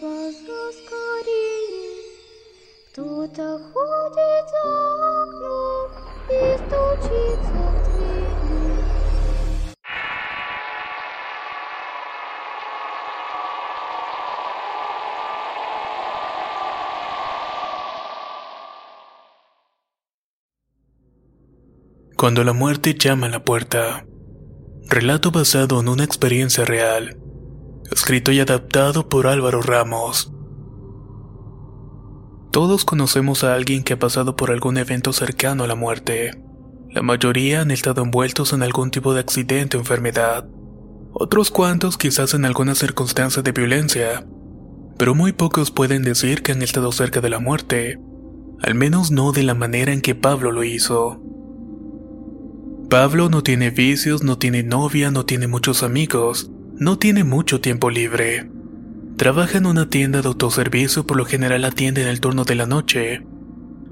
закрой глаза скорее. Кто-то ходит за окном и стучится в двери. Cuando la muerte llama a la puerta. Relato basado en una experiencia real. Escrito y adaptado por Álvaro Ramos. Todos conocemos a alguien que ha pasado por algún evento cercano a la muerte. La mayoría han estado envueltos en algún tipo de accidente o enfermedad. Otros cuantos quizás en alguna circunstancia de violencia. Pero muy pocos pueden decir que han estado cerca de la muerte. Al menos no de la manera en que Pablo lo hizo. Pablo no tiene vicios, no tiene novia, no tiene muchos amigos, no tiene mucho tiempo libre. Trabaja en una tienda de autoservicio, por lo general atiende en el turno de la noche.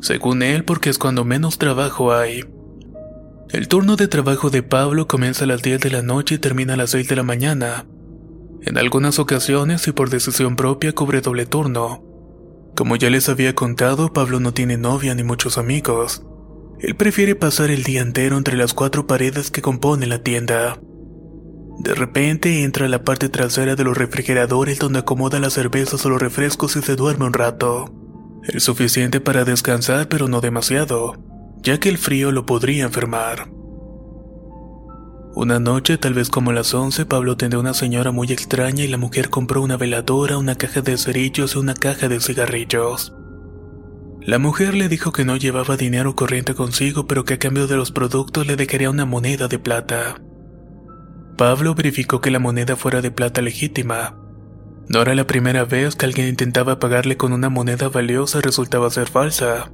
Según él, porque es cuando menos trabajo hay. El turno de trabajo de Pablo comienza a las 10 de la noche y termina a las 6 de la mañana. En algunas ocasiones y por decisión propia cubre doble turno. Como ya les había contado, Pablo no tiene novia ni muchos amigos. Él prefiere pasar el día entero entre las cuatro paredes que componen la tienda. De repente entra a la parte trasera de los refrigeradores donde acomoda las cervezas o los refrescos y se duerme un rato. El suficiente para descansar pero no demasiado, ya que el frío lo podría enfermar. Una noche, tal vez como a las 11, Pablo atendió a una señora muy extraña y la mujer compró una veladora, una caja de cerillos y una caja de cigarrillos. La mujer le dijo que no llevaba dinero corriente consigo, pero que a cambio de los productos le dejaría una moneda de plata. Pablo verificó que la moneda fuera de plata legítima. No era la primera vez que alguien intentaba pagarle con una moneda valiosa resultaba ser falsa.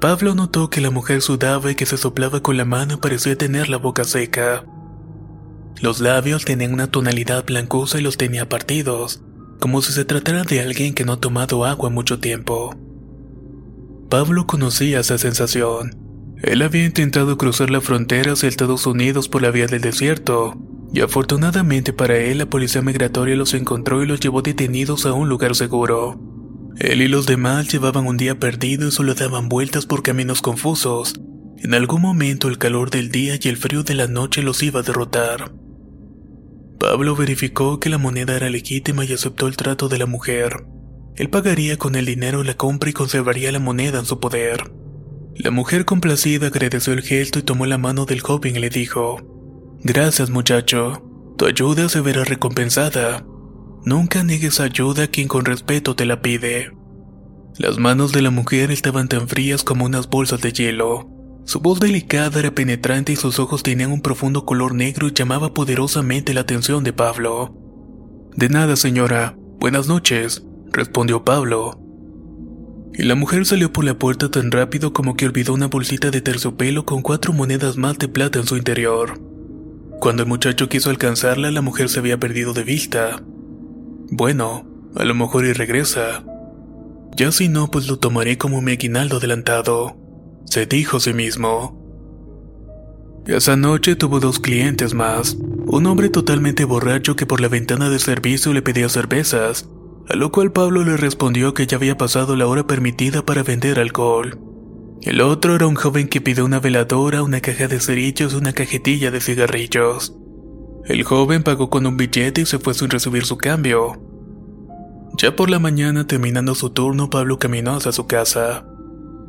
Pablo notó que la mujer sudaba y que se soplaba con la mano y parecía tener la boca seca. Los labios tenían una tonalidad blancosa y los tenía partidos, como si se tratara de alguien que no ha tomado agua mucho tiempo. Pablo conocía esa sensación. Él había intentado cruzar la frontera hacia Estados Unidos por la vía del desierto, y afortunadamente para él la policía migratoria los encontró y los llevó detenidos a un lugar seguro. Él y los demás llevaban un día perdido y solo daban vueltas por caminos confusos. En algún momento el calor del día y el frío de la noche los iba a derrotar. Pablo verificó que la moneda era legítima y aceptó el trato de la mujer. Él pagaría con el dinero la compra y conservaría la moneda en su poder. La mujer complacida agradeció el gesto y tomó la mano del joven y le dijo, Gracias muchacho, tu ayuda se verá recompensada. Nunca niegues ayuda a quien con respeto te la pide. Las manos de la mujer estaban tan frías como unas bolsas de hielo. Su voz delicada era penetrante y sus ojos tenían un profundo color negro y llamaba poderosamente la atención de Pablo. De nada, señora. Buenas noches, respondió Pablo. Y la mujer salió por la puerta tan rápido como que olvidó una bolsita de terciopelo con cuatro monedas más de plata en su interior. Cuando el muchacho quiso alcanzarla, la mujer se había perdido de vista. Bueno, a lo mejor y regresa. Ya si no, pues lo tomaré como mi aguinaldo adelantado, se dijo a sí mismo. Esa noche tuvo dos clientes más. Un hombre totalmente borracho que por la ventana de servicio le pedía cervezas, a lo cual Pablo le respondió que ya había pasado la hora permitida para vender alcohol. El otro era un joven que pidió una veladora, una caja de cerillos y una cajetilla de cigarrillos. El joven pagó con un billete y se fue sin recibir su cambio. Ya por la mañana, terminando su turno, Pablo caminó hacia su casa.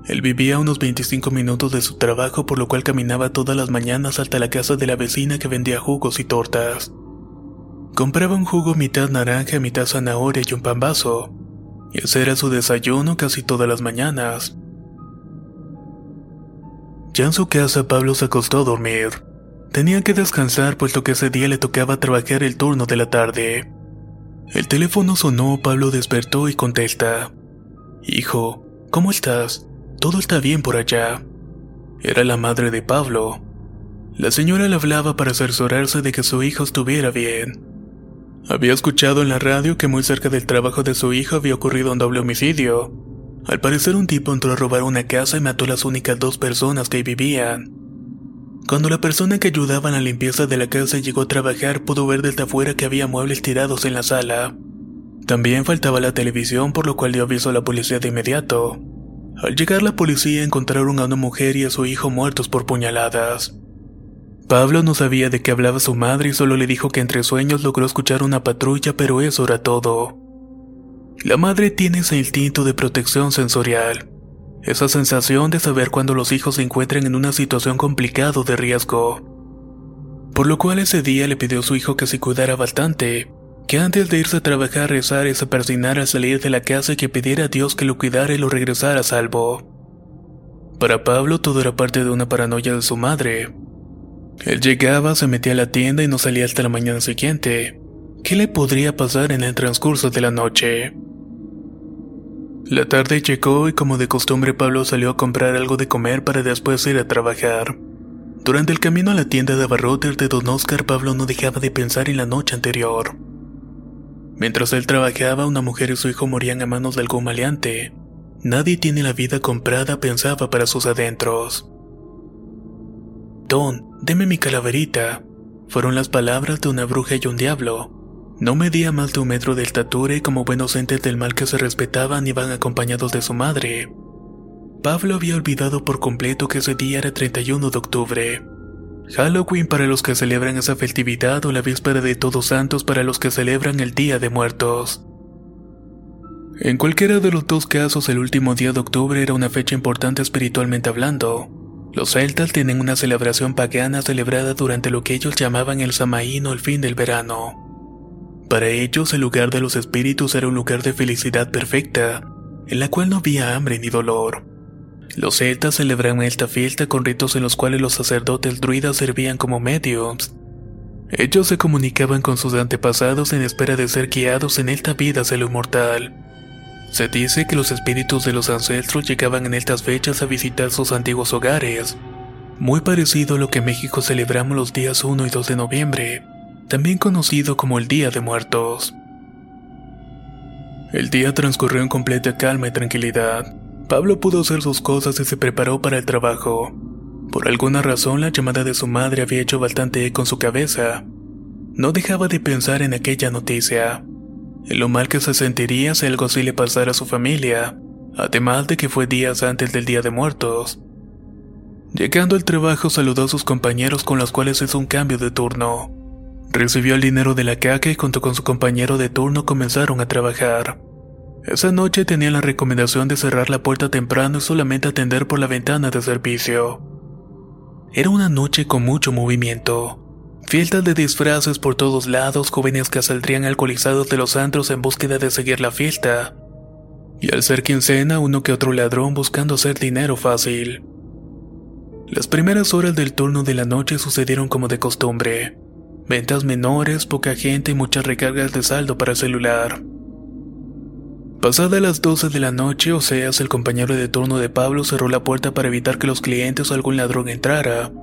Él vivía a unos 25 minutos de su trabajo, por lo cual caminaba todas las mañanas hasta la casa de la vecina que vendía jugos y tortas. Compraba un jugo mitad naranja, mitad zanahoria y un pan vaso. Y ese era su desayuno casi todas las mañanas. Ya en su casa Pablo se acostó a dormir. Tenía que descansar puesto que ese día le tocaba trabajar el turno de la tarde. El teléfono sonó, Pablo despertó y contesta. Hijo, ¿cómo estás? Todo está bien por allá. Era la madre de Pablo. La señora le hablaba para cerciorarse de que su hijo estuviera bien. Había escuchado en la radio que muy cerca del trabajo de su hijo había ocurrido un doble homicidio. Al parecer un tipo entró a robar una casa y mató a las únicas dos personas que vivían. Cuando la persona que ayudaba en la limpieza de la casa llegó a trabajar pudo ver desde afuera que había muebles tirados en la sala. También faltaba la televisión por lo cual dio aviso a la policía de inmediato. Al llegar la policía encontraron a una mujer y a su hijo muertos por puñaladas. Pablo no sabía de qué hablaba su madre y solo le dijo que entre sueños logró escuchar una patrulla, pero eso era todo. La madre tiene ese instinto de protección sensorial, esa sensación de saber cuando los hijos se encuentran en una situación complicada de riesgo. Por lo cual ese día le pidió a su hijo que se cuidara bastante, que antes de irse a trabajar rezar y se persinara al salir de la casa y que pidiera a Dios que lo cuidara y lo regresara a salvo. Para Pablo todo era parte de una paranoia de su madre, él llegaba, se metía a la tienda y no salía hasta la mañana siguiente. ¿Qué le podría pasar en el transcurso de la noche? La tarde llegó y como de costumbre Pablo salió a comprar algo de comer para después ir a trabajar. Durante el camino a la tienda de abarrotes de Don Oscar, Pablo no dejaba de pensar en la noche anterior. Mientras él trabajaba, una mujer y su hijo morían a manos de algún maleante. Nadie tiene la vida comprada, pensaba para sus adentros. Don, deme mi calaverita. Fueron las palabras de una bruja y un diablo. No medía más de un metro de estatura y como buenos entes del mal que se respetaban iban acompañados de su madre. Pablo había olvidado por completo que ese día era 31 de octubre. Halloween para los que celebran esa festividad o la víspera de Todos Santos para los que celebran el Día de Muertos. En cualquiera de los dos casos el último día de octubre era una fecha importante espiritualmente hablando. Los celtas tienen una celebración pagana celebrada durante lo que ellos llamaban el Samaín o el fin del verano. Para ellos el lugar de los espíritus era un lugar de felicidad perfecta, en la cual no había hambre ni dolor. Los celtas celebraban esta fiesta con ritos en los cuales los sacerdotes druidas servían como mediums. Ellos se comunicaban con sus antepasados en espera de ser guiados en esta vida hacia lo inmortal. Se dice que los espíritus de los ancestros llegaban en estas fechas a visitar sus antiguos hogares, muy parecido a lo que en México celebramos los días 1 y 2 de noviembre, también conocido como el Día de Muertos. El día transcurrió en completa calma y tranquilidad. Pablo pudo hacer sus cosas y se preparó para el trabajo. Por alguna razón la llamada de su madre había hecho bastante eco en su cabeza. No dejaba de pensar en aquella noticia lo mal que se sentiría si algo así le pasara a su familia, además de que fue días antes del Día de Muertos. Llegando al trabajo saludó a sus compañeros con los cuales hizo un cambio de turno. Recibió el dinero de la caca y junto con su compañero de turno comenzaron a trabajar. Esa noche tenía la recomendación de cerrar la puerta temprano y solamente atender por la ventana de servicio. Era una noche con mucho movimiento. Fiestas de disfraces por todos lados, jóvenes que saldrían alcoholizados de los antros en búsqueda de seguir la fiesta. Y al ser quincena, uno que otro ladrón buscando hacer dinero fácil. Las primeras horas del turno de la noche sucedieron como de costumbre. Ventas menores, poca gente y muchas recargas de saldo para celular. Pasadas las 12 de la noche, Oseas, el compañero de turno de Pablo, cerró la puerta para evitar que los clientes o algún ladrón entrara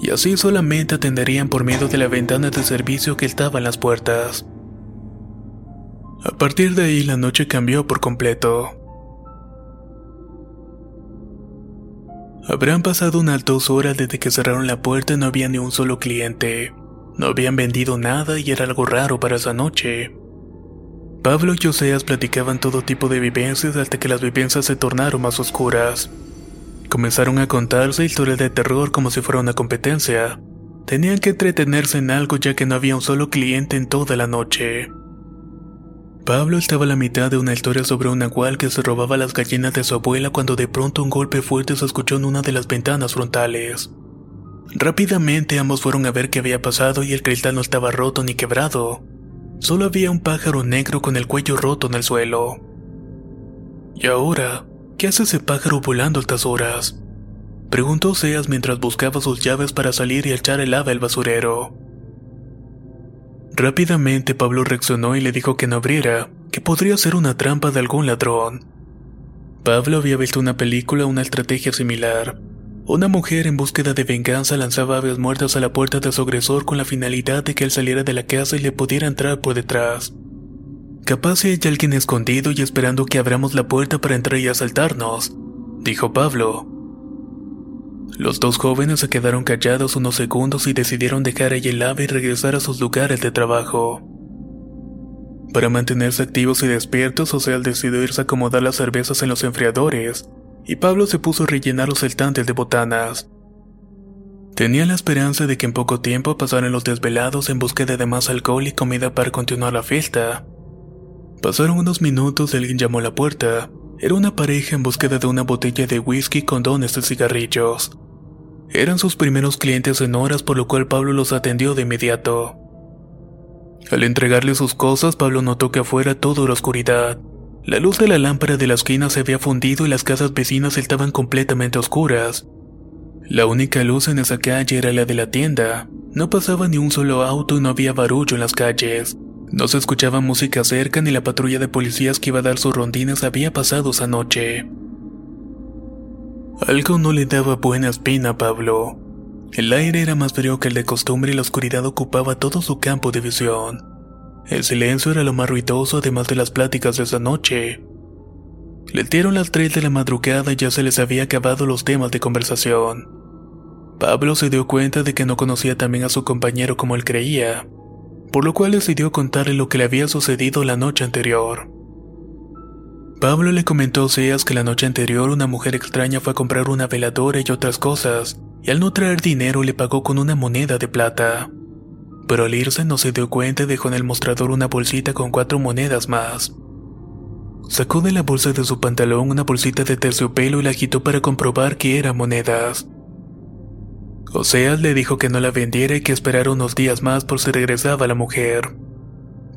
y así solamente atenderían por medio de la ventana de servicio que estaba en las puertas. A partir de ahí la noche cambió por completo. Habrán pasado unas dos horas desde que cerraron la puerta y no había ni un solo cliente. No habían vendido nada y era algo raro para esa noche. Pablo y Oseas platicaban todo tipo de vivencias hasta que las vivencias se tornaron más oscuras. Comenzaron a contarse historias de terror como si fuera una competencia. Tenían que entretenerse en algo ya que no había un solo cliente en toda la noche. Pablo estaba a la mitad de una historia sobre un nahual que se robaba las gallinas de su abuela cuando de pronto un golpe fuerte se escuchó en una de las ventanas frontales. Rápidamente ambos fueron a ver qué había pasado y el cristal no estaba roto ni quebrado. Solo había un pájaro negro con el cuello roto en el suelo. Y ahora, ¿Qué hace ese pájaro volando a estas horas? Preguntó Seas mientras buscaba sus llaves para salir y echar el ave al basurero. Rápidamente Pablo reaccionó y le dijo que no abriera, que podría ser una trampa de algún ladrón. Pablo había visto una película una estrategia similar. Una mujer en búsqueda de venganza lanzaba aves muertas a la puerta de su agresor con la finalidad de que él saliera de la casa y le pudiera entrar por detrás. Capaz hay alguien escondido y esperando que abramos la puerta para entrar y asaltarnos, dijo Pablo. Los dos jóvenes se quedaron callados unos segundos y decidieron dejar ahí el ave y regresar a sus lugares de trabajo. Para mantenerse activos y despiertos, Oseal decidió irse a acomodar las cervezas en los enfriadores, y Pablo se puso a rellenar los estantes de botanas. Tenía la esperanza de que en poco tiempo pasaran los desvelados en búsqueda de más alcohol y comida para continuar la fiesta. Pasaron unos minutos y alguien llamó a la puerta. Era una pareja en búsqueda de una botella de whisky con dones de cigarrillos. Eran sus primeros clientes en horas, por lo cual Pablo los atendió de inmediato. Al entregarle sus cosas, Pablo notó que afuera todo era oscuridad. La luz de la lámpara de la esquina se había fundido y las casas vecinas estaban completamente oscuras. La única luz en esa calle era la de la tienda. No pasaba ni un solo auto y no había barullo en las calles. No se escuchaba música cerca ni la patrulla de policías que iba a dar sus rondines había pasado esa noche. Algo no le daba buena espina a Pablo. El aire era más frío que el de costumbre y la oscuridad ocupaba todo su campo de visión. El silencio era lo más ruidoso además de las pláticas de esa noche. Le dieron las 3 de la madrugada y ya se les había acabado los temas de conversación. Pablo se dio cuenta de que no conocía también a su compañero como él creía, por lo cual decidió contarle lo que le había sucedido la noche anterior. Pablo le comentó a Seas que la noche anterior una mujer extraña fue a comprar una veladora y otras cosas, y al no traer dinero le pagó con una moneda de plata. Pero al irse no se dio cuenta y dejó en el mostrador una bolsita con cuatro monedas más. Sacó de la bolsa de su pantalón una bolsita de terciopelo y la agitó para comprobar que eran monedas. Oseas le dijo que no la vendiera y que esperara unos días más por si regresaba la mujer.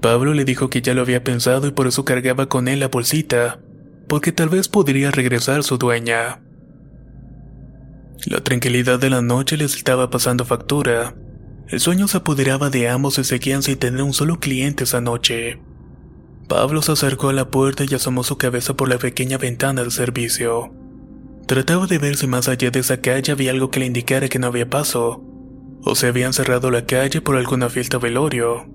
Pablo le dijo que ya lo había pensado y por eso cargaba con él la bolsita, porque tal vez podría regresar su dueña. La tranquilidad de la noche les estaba pasando factura. El sueño se apoderaba de ambos y seguían sin tener un solo cliente esa noche. Pablo se acercó a la puerta y asomó su cabeza por la pequeña ventana del servicio. Trataba de ver si más allá de esa calle había algo que le indicara que no había paso, o se habían cerrado la calle por alguna fiesta velorio.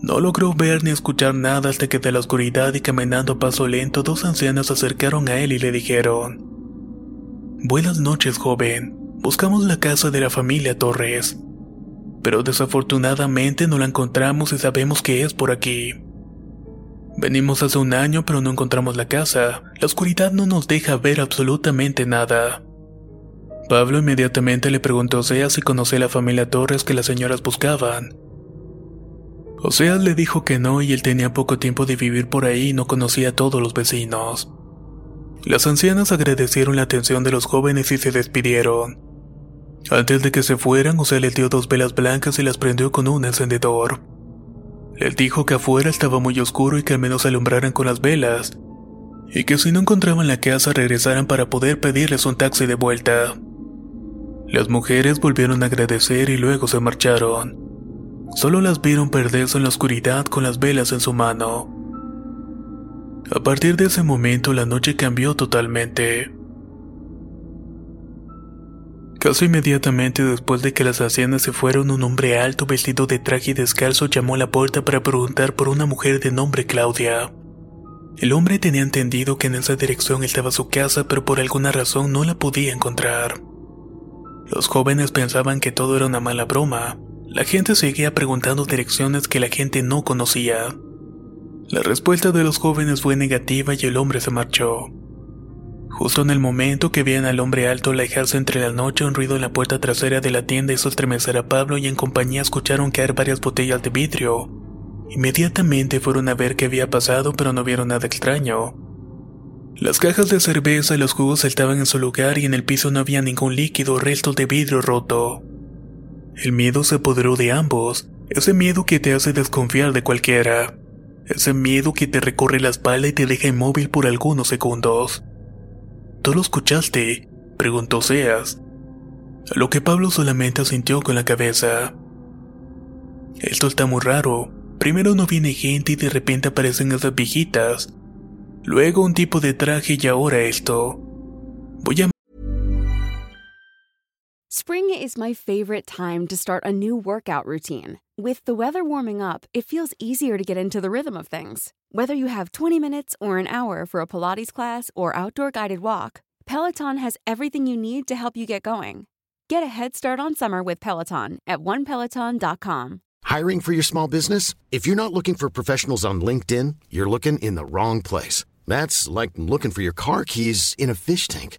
No logró ver ni escuchar nada hasta que de la oscuridad y caminando a paso lento dos ancianas se acercaron a él y le dijeron, Buenas noches, joven. Buscamos la casa de la familia Torres. Pero desafortunadamente no la encontramos y sabemos que es por aquí. Venimos hace un año pero no encontramos la casa. La oscuridad no nos deja ver absolutamente nada. Pablo inmediatamente le preguntó a Sea si conocía la familia Torres que las señoras buscaban. Oseas le dijo que no y él tenía poco tiempo de vivir por ahí y no conocía a todos los vecinos. Las ancianas agradecieron la atención de los jóvenes y se despidieron. Antes de que se fueran, José les dio dos velas blancas y las prendió con un encendedor. Les dijo que afuera estaba muy oscuro y que al menos alumbraran con las velas, y que si no encontraban la casa regresaran para poder pedirles un taxi de vuelta. Las mujeres volvieron a agradecer y luego se marcharon. Solo las vieron perderse en la oscuridad con las velas en su mano. A partir de ese momento la noche cambió totalmente. Casi inmediatamente después de que las ancianas se fueron, un hombre alto vestido de traje y descalzo llamó a la puerta para preguntar por una mujer de nombre Claudia. El hombre tenía entendido que en esa dirección estaba su casa, pero por alguna razón no la podía encontrar. Los jóvenes pensaban que todo era una mala broma, la gente seguía preguntando direcciones que la gente no conocía. La respuesta de los jóvenes fue negativa y el hombre se marchó. Justo en el momento que veían al hombre alto alejarse entre la noche, un ruido en la puerta trasera de la tienda hizo estremecer a Pablo y en compañía escucharon caer varias botellas de vidrio. Inmediatamente fueron a ver qué había pasado, pero no vieron nada extraño. Las cajas de cerveza y los jugos estaban en su lugar y en el piso no había ningún líquido o restos de vidrio roto. El miedo se apoderó de ambos, ese miedo que te hace desconfiar de cualquiera, ese miedo que te recorre la espalda y te deja inmóvil por algunos segundos. Tú lo escuchaste, preguntó Seas. Lo que Pablo solamente asintió con la cabeza. Esto está muy raro. Primero no viene gente y de repente aparecen esas viejitas. Luego un tipo de traje y ahora esto. Voy a Spring is my favorite time to start a new workout routine. With the weather warming up, it feels easier to get into the rhythm of things. Whether you have 20 minutes or an hour for a Pilates class or outdoor guided walk, Peloton has everything you need to help you get going. Get a head start on summer with Peloton at onepeloton.com. Hiring for your small business? If you're not looking for professionals on LinkedIn, you're looking in the wrong place. That's like looking for your car keys in a fish tank.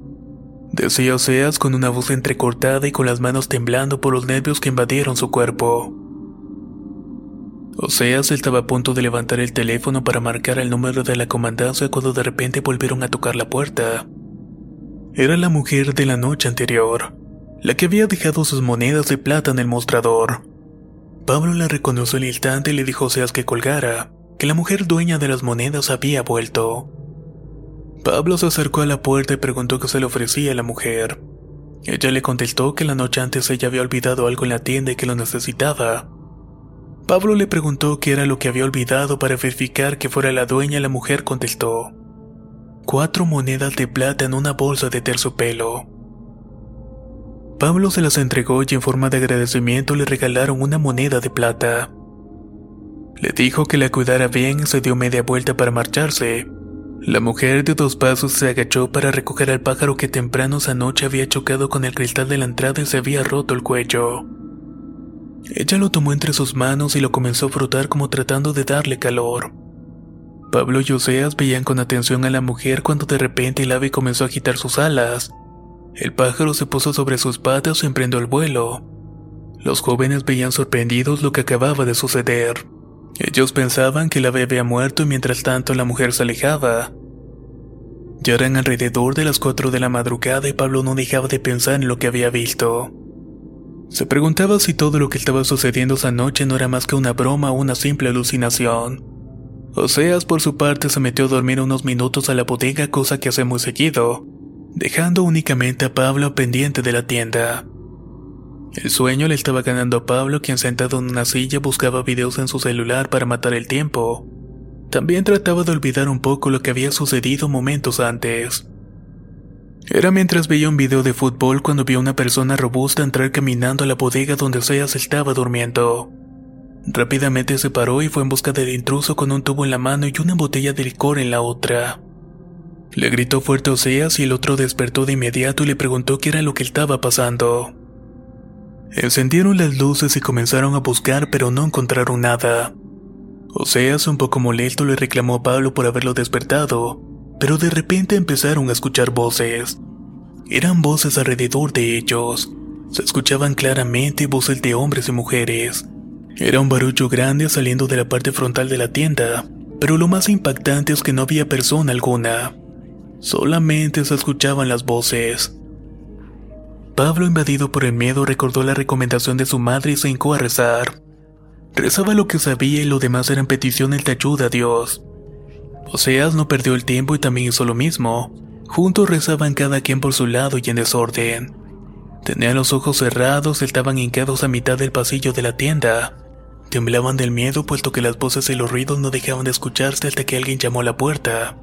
Decía Oseas con una voz entrecortada y con las manos temblando por los nervios que invadieron su cuerpo. Oseas estaba a punto de levantar el teléfono para marcar el número de la comandancia cuando de repente volvieron a tocar la puerta. Era la mujer de la noche anterior, la que había dejado sus monedas de plata en el mostrador. Pablo la reconoció al instante y le dijo a Oseas que colgara, que la mujer dueña de las monedas había vuelto. Pablo se acercó a la puerta y preguntó qué se le ofrecía a la mujer. Ella le contestó que la noche antes ella había olvidado algo en la tienda y que lo necesitaba. Pablo le preguntó qué era lo que había olvidado para verificar que fuera la dueña la mujer contestó. Cuatro monedas de plata en una bolsa de terciopelo. Pablo se las entregó y en forma de agradecimiento le regalaron una moneda de plata. Le dijo que la cuidara bien y se dio media vuelta para marcharse. La mujer de dos pasos se agachó para recoger al pájaro que temprano esa noche había chocado con el cristal de la entrada y se había roto el cuello. Ella lo tomó entre sus manos y lo comenzó a frotar como tratando de darle calor. Pablo y Oseas veían con atención a la mujer cuando de repente el ave comenzó a agitar sus alas. El pájaro se puso sobre sus patas y emprendió el vuelo. Los jóvenes veían sorprendidos lo que acababa de suceder. Ellos pensaban que el ave había muerto y mientras tanto la mujer se alejaba. Ya eran alrededor de las 4 de la madrugada y Pablo no dejaba de pensar en lo que había visto. Se preguntaba si todo lo que estaba sucediendo esa noche no era más que una broma o una simple alucinación. Oseas por su parte se metió a dormir unos minutos a la bodega, cosa que hace muy seguido, dejando únicamente a Pablo pendiente de la tienda. El sueño le estaba ganando a Pablo, quien sentado en una silla buscaba videos en su celular para matar el tiempo. También trataba de olvidar un poco lo que había sucedido momentos antes. Era mientras veía un video de fútbol cuando vio a una persona robusta entrar caminando a la bodega donde Seas estaba durmiendo. Rápidamente se paró y fue en busca del intruso con un tubo en la mano y una botella de licor en la otra. Le gritó fuerte a Oseas y el otro despertó de inmediato y le preguntó qué era lo que estaba pasando. Encendieron las luces y comenzaron a buscar, pero no encontraron nada. Oseas, un poco molesto, le reclamó a Pablo por haberlo despertado, pero de repente empezaron a escuchar voces. Eran voces alrededor de ellos. Se escuchaban claramente voces de hombres y mujeres. Era un barullo grande saliendo de la parte frontal de la tienda, pero lo más impactante es que no había persona alguna. Solamente se escuchaban las voces. Pablo, invadido por el miedo, recordó la recomendación de su madre y se hincó a rezar. Rezaba lo que sabía y lo demás eran peticiones de ayuda a Dios. Oseas no perdió el tiempo y también hizo lo mismo. Juntos rezaban cada quien por su lado y en desorden. Tenían los ojos cerrados, estaban hincados a mitad del pasillo de la tienda. Temblaban del miedo puesto que las voces y los ruidos no dejaban de escucharse hasta que alguien llamó a la puerta.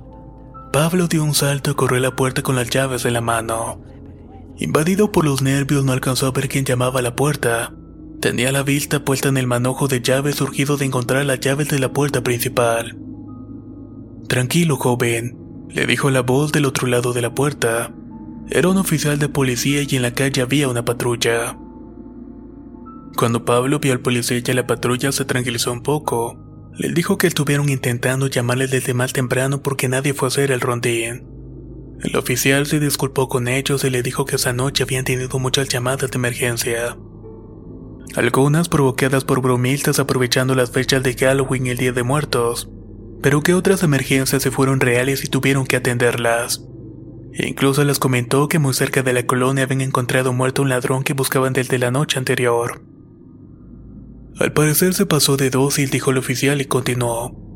Pablo dio un salto y corrió a la puerta con las llaves en la mano. Invadido por los nervios no alcanzó a ver quién llamaba a la puerta. Tenía la vista puesta en el manojo de llaves surgido de encontrar las llaves de la puerta principal. Tranquilo, joven, le dijo la voz del otro lado de la puerta. Era un oficial de policía y en la calle había una patrulla. Cuando Pablo vio al policía y a la patrulla se tranquilizó un poco. Le dijo que estuvieron intentando llamarle desde más temprano porque nadie fue a hacer el rondín. El oficial se disculpó con ellos y le dijo que esa noche habían tenido muchas llamadas de emergencia. algunas provocadas por bromistas aprovechando las fechas de Halloween y el Día de Muertos, pero que otras emergencias se fueron reales y tuvieron que atenderlas. Incluso les comentó que muy cerca de la colonia habían encontrado muerto un ladrón que buscaban desde la noche anterior. Al parecer se pasó de dócil, dijo el oficial y continuó.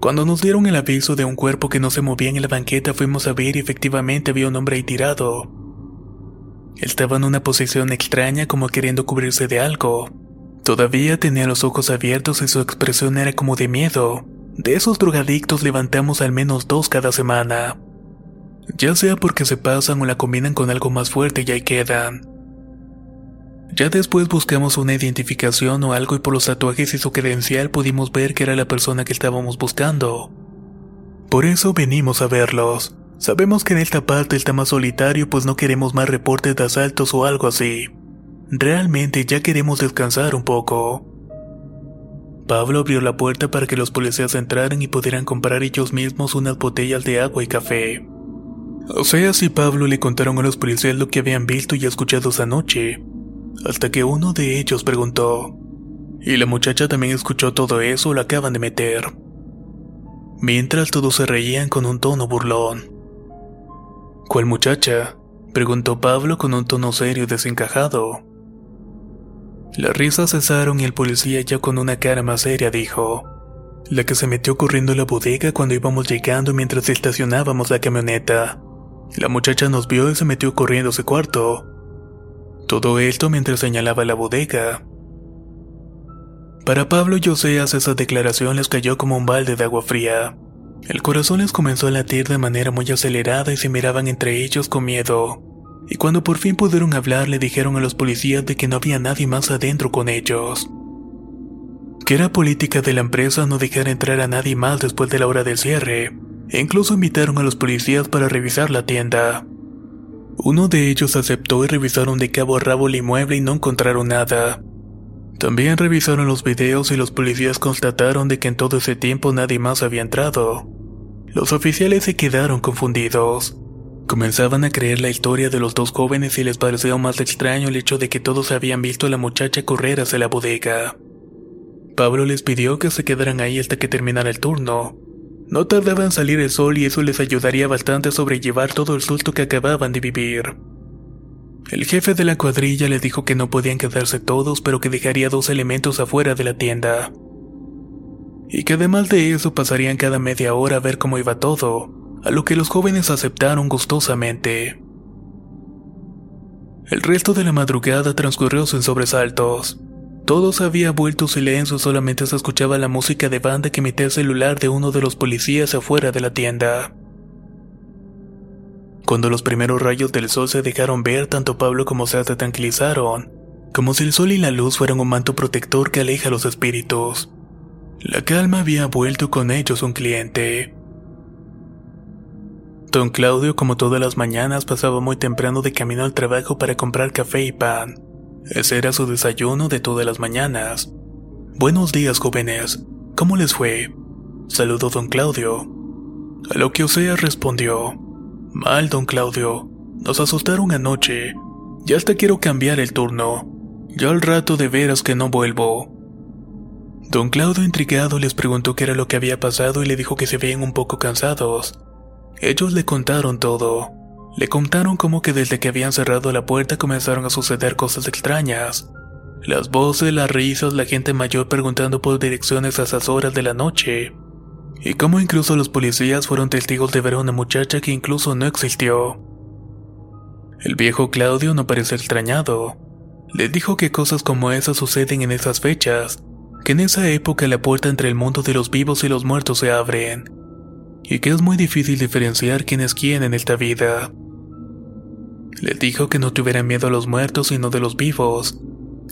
Cuando nos dieron el aviso de un cuerpo que no se movía en la banqueta, fuimos a ver y efectivamente había un hombre ahí tirado. Estaba en una posición extraña como queriendo cubrirse de algo. Todavía tenía los ojos abiertos y su expresión era como de miedo. De esos drogadictos levantamos al menos dos cada semana. Ya sea porque se pasan o la combinan con algo más fuerte y ahí quedan. Ya después buscamos una identificación o algo y por los tatuajes y su credencial pudimos ver que era la persona que estábamos buscando. Por eso venimos a verlos. Sabemos que en esta parte está más solitario pues no queremos más reportes de asaltos o algo así. Realmente ya queremos descansar un poco. Pablo abrió la puerta para que los policías entraran y pudieran comprar ellos mismos unas botellas de agua y café. O sea, si Pablo le contaron a los policías lo que habían visto y escuchado esa noche, hasta que uno de ellos preguntó, ¿y la muchacha también escuchó todo eso la acaban de meter? Mientras todos se reían con un tono burlón. ¿Cuál muchacha? preguntó Pablo con un tono serio y desencajado. Las risas cesaron y el policía ya con una cara más seria dijo, la que se metió corriendo a la bodega cuando íbamos llegando mientras estacionábamos la camioneta. La muchacha nos vio y se metió corriendo a su cuarto. Todo esto mientras señalaba la bodega. Para Pablo y Oseas esa declaración les cayó como un balde de agua fría. El corazón les comenzó a latir de manera muy acelerada y se miraban entre ellos con miedo. Y cuando por fin pudieron hablar le dijeron a los policías de que no había nadie más adentro con ellos. Que era política de la empresa no dejar entrar a nadie más después de la hora del cierre, e incluso invitaron a los policías para revisar la tienda. Uno de ellos aceptó y revisaron de cabo a rabo el inmueble y no encontraron nada. También revisaron los videos y los policías constataron de que en todo ese tiempo nadie más había entrado. Los oficiales se quedaron confundidos. Comenzaban a creer la historia de los dos jóvenes y les pareció más extraño el hecho de que todos habían visto a la muchacha correr hacia la bodega. Pablo les pidió que se quedaran ahí hasta que terminara el turno, no tardaba en salir el sol y eso les ayudaría bastante a sobrellevar todo el susto que acababan de vivir. El jefe de la cuadrilla le dijo que no podían quedarse todos, pero que dejaría dos elementos afuera de la tienda. Y que además de eso pasarían cada media hora a ver cómo iba todo, a lo que los jóvenes aceptaron gustosamente. El resto de la madrugada transcurrió sin sobresaltos. Todo se había vuelto silencio, solamente se escuchaba la música de banda que emitía el celular de uno de los policías afuera de la tienda. Cuando los primeros rayos del sol se dejaron ver, tanto Pablo como Seth se tranquilizaron, como si el sol y la luz fueran un manto protector que aleja a los espíritus. La calma había vuelto con ellos un cliente. Don Claudio, como todas las mañanas, pasaba muy temprano de camino al trabajo para comprar café y pan. Ese era su desayuno de todas las mañanas. Buenos días, jóvenes. ¿Cómo les fue? Saludó don Claudio. A lo que Osea respondió. Mal, don Claudio. Nos asustaron anoche. Ya hasta quiero cambiar el turno. Ya al rato de veras que no vuelvo. Don Claudio intrigado les preguntó qué era lo que había pasado y le dijo que se veían un poco cansados. Ellos le contaron todo. Le contaron cómo que desde que habían cerrado la puerta comenzaron a suceder cosas extrañas. Las voces, las risas, la gente mayor preguntando por direcciones a esas horas de la noche. Y cómo incluso los policías fueron testigos de ver a una muchacha que incluso no existió. El viejo Claudio no pareció extrañado. Le dijo que cosas como esas suceden en esas fechas, que en esa época la puerta entre el mundo de los vivos y los muertos se abren, y que es muy difícil diferenciar quién es quién en esta vida. Les dijo que no tuvieran miedo a los muertos sino de los vivos.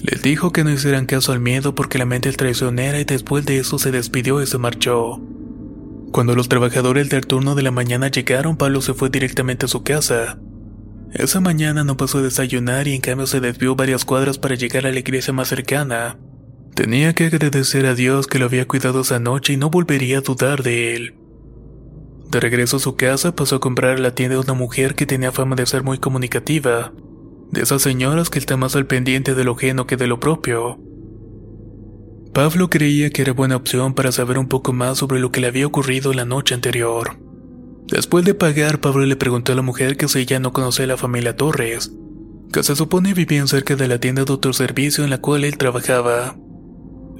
Les dijo que no hicieran caso al miedo porque la mente es traicionera y después de eso se despidió y se marchó. Cuando los trabajadores del turno de la mañana llegaron, Pablo se fue directamente a su casa. Esa mañana no pasó a desayunar y en cambio se desvió varias cuadras para llegar a la iglesia más cercana. Tenía que agradecer a Dios que lo había cuidado esa noche y no volvería a dudar de él. De regreso a su casa pasó a comprar a la tienda de una mujer que tenía fama de ser muy comunicativa. De esas señoras que están más al pendiente de lo ajeno que de lo propio. Pablo creía que era buena opción para saber un poco más sobre lo que le había ocurrido la noche anterior. Después de pagar, Pablo le preguntó a la mujer que si ella no conocía a la familia Torres, que se supone vivían cerca de la tienda de autoservicio en la cual él trabajaba.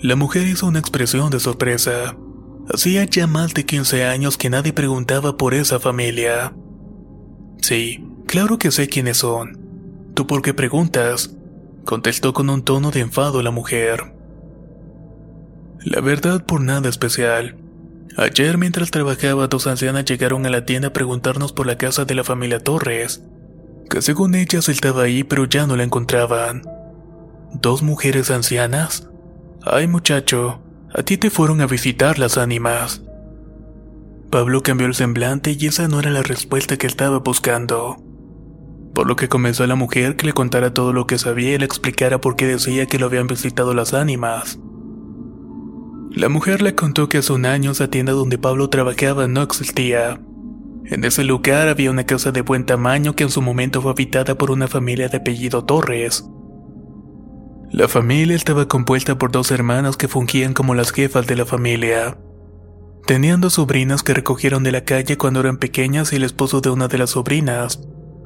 La mujer hizo una expresión de sorpresa. Hacía ya más de 15 años que nadie preguntaba por esa familia. Sí, claro que sé quiénes son. ¿Tú por qué preguntas? contestó con un tono de enfado la mujer. La verdad por nada especial. Ayer mientras trabajaba dos ancianas llegaron a la tienda a preguntarnos por la casa de la familia Torres, que según ellas estaba ahí pero ya no la encontraban. ¿Dos mujeres ancianas? Ay muchacho, a ti te fueron a visitar las ánimas. Pablo cambió el semblante y esa no era la respuesta que estaba buscando. Por lo que comenzó a la mujer que le contara todo lo que sabía y le explicara por qué decía que lo habían visitado las ánimas. La mujer le contó que hace un año la tienda donde Pablo trabajaba no existía. En ese lugar había una casa de buen tamaño que en su momento fue habitada por una familia de apellido Torres. La familia estaba compuesta por dos hermanas que fungían como las jefas de la familia. Tenían dos sobrinas que recogieron de la calle cuando eran pequeñas y el esposo de una de las sobrinas.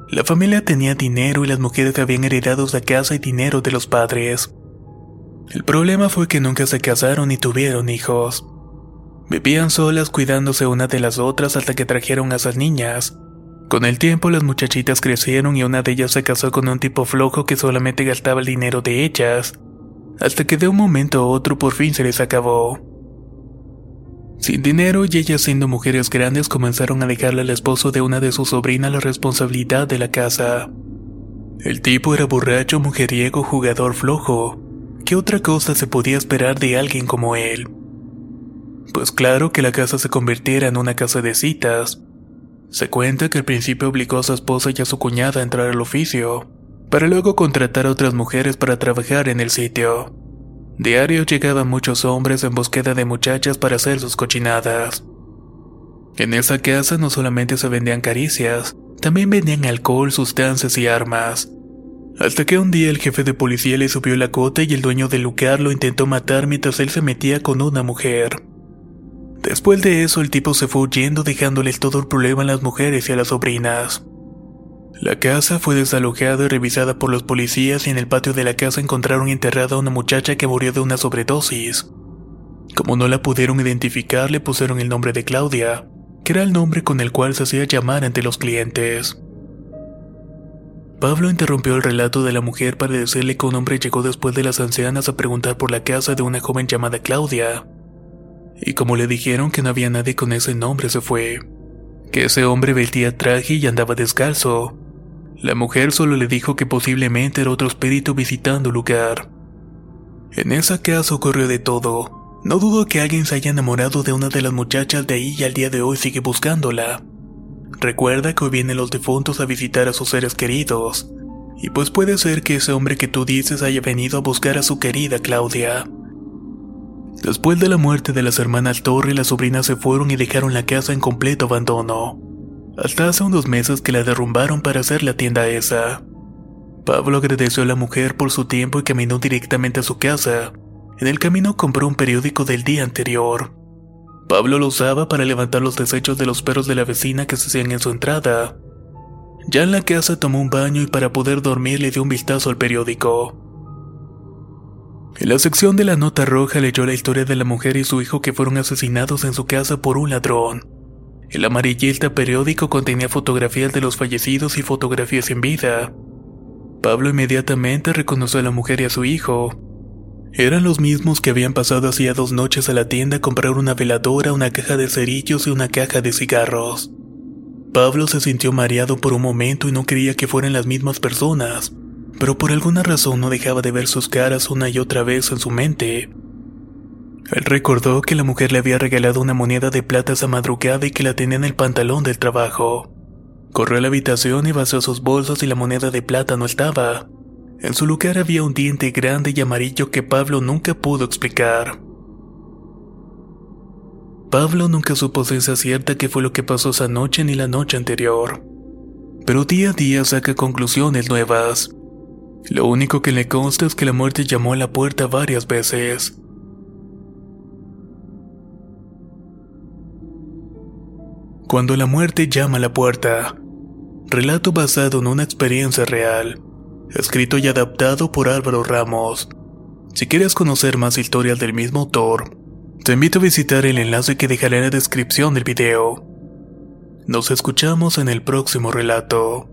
La familia tenía dinero y las mujeres habían heredado la casa y dinero de los padres. El problema fue que nunca se casaron ni tuvieron hijos. Vivían solas cuidándose una de las otras hasta que trajeron a esas niñas. Con el tiempo las muchachitas crecieron y una de ellas se casó con un tipo flojo que solamente gastaba el dinero de ellas, hasta que de un momento a otro por fin se les acabó. Sin dinero y ellas siendo mujeres grandes comenzaron a dejarle al esposo de una de sus sobrinas la responsabilidad de la casa. El tipo era borracho, mujeriego, jugador flojo. ¿Qué otra cosa se podía esperar de alguien como él? Pues claro que la casa se convirtiera en una casa de citas. Se cuenta que al principio obligó a su esposa y a su cuñada a entrar al oficio, para luego contratar a otras mujeres para trabajar en el sitio. Diario llegaban muchos hombres en búsqueda de muchachas para hacer sus cochinadas. En esa casa no solamente se vendían caricias, también vendían alcohol, sustancias y armas. Hasta que un día el jefe de policía le subió la cota y el dueño del lugar lo intentó matar mientras él se metía con una mujer. Después de eso el tipo se fue huyendo dejándoles todo el problema a las mujeres y a las sobrinas. La casa fue desalojada y revisada por los policías y en el patio de la casa encontraron enterrada a una muchacha que murió de una sobredosis. Como no la pudieron identificar le pusieron el nombre de Claudia, que era el nombre con el cual se hacía llamar ante los clientes. Pablo interrumpió el relato de la mujer para decirle que un hombre llegó después de las ancianas a preguntar por la casa de una joven llamada Claudia y como le dijeron que no había nadie con ese nombre se fue. Que ese hombre vestía traje y andaba descalzo. La mujer solo le dijo que posiblemente era otro espíritu visitando el lugar. En esa casa ocurrió de todo. No dudo que alguien se haya enamorado de una de las muchachas de ahí y al día de hoy sigue buscándola. Recuerda que hoy vienen los difuntos a visitar a sus seres queridos. Y pues puede ser que ese hombre que tú dices haya venido a buscar a su querida Claudia. Después de la muerte de las hermanas Torre, las sobrinas se fueron y dejaron la casa en completo abandono. Hasta hace unos meses que la derrumbaron para hacer la tienda esa. Pablo agradeció a la mujer por su tiempo y caminó directamente a su casa. En el camino compró un periódico del día anterior. Pablo lo usaba para levantar los desechos de los perros de la vecina que se hacían en su entrada. Ya en la casa tomó un baño y para poder dormir le dio un vistazo al periódico. En la sección de la nota roja leyó la historia de la mujer y su hijo que fueron asesinados en su casa por un ladrón. El amarillista periódico contenía fotografías de los fallecidos y fotografías en vida. Pablo inmediatamente reconoció a la mujer y a su hijo. Eran los mismos que habían pasado hacía dos noches a la tienda a comprar una veladora, una caja de cerillos y una caja de cigarros. Pablo se sintió mareado por un momento y no creía que fueran las mismas personas pero por alguna razón no dejaba de ver sus caras una y otra vez en su mente. Él recordó que la mujer le había regalado una moneda de plata esa madrugada y que la tenía en el pantalón del trabajo. Corrió a la habitación y vació sus bolsos y la moneda de plata no estaba. En su lugar había un diente grande y amarillo que Pablo nunca pudo explicar. Pablo nunca supo ciencia cierta qué fue lo que pasó esa noche ni la noche anterior. Pero día a día saca conclusiones nuevas. Lo único que le consta es que la muerte llamó a la puerta varias veces. Cuando la muerte llama a la puerta. Relato basado en una experiencia real. Escrito y adaptado por Álvaro Ramos. Si quieres conocer más historias del mismo autor, te invito a visitar el enlace que dejaré en la descripción del video. Nos escuchamos en el próximo relato.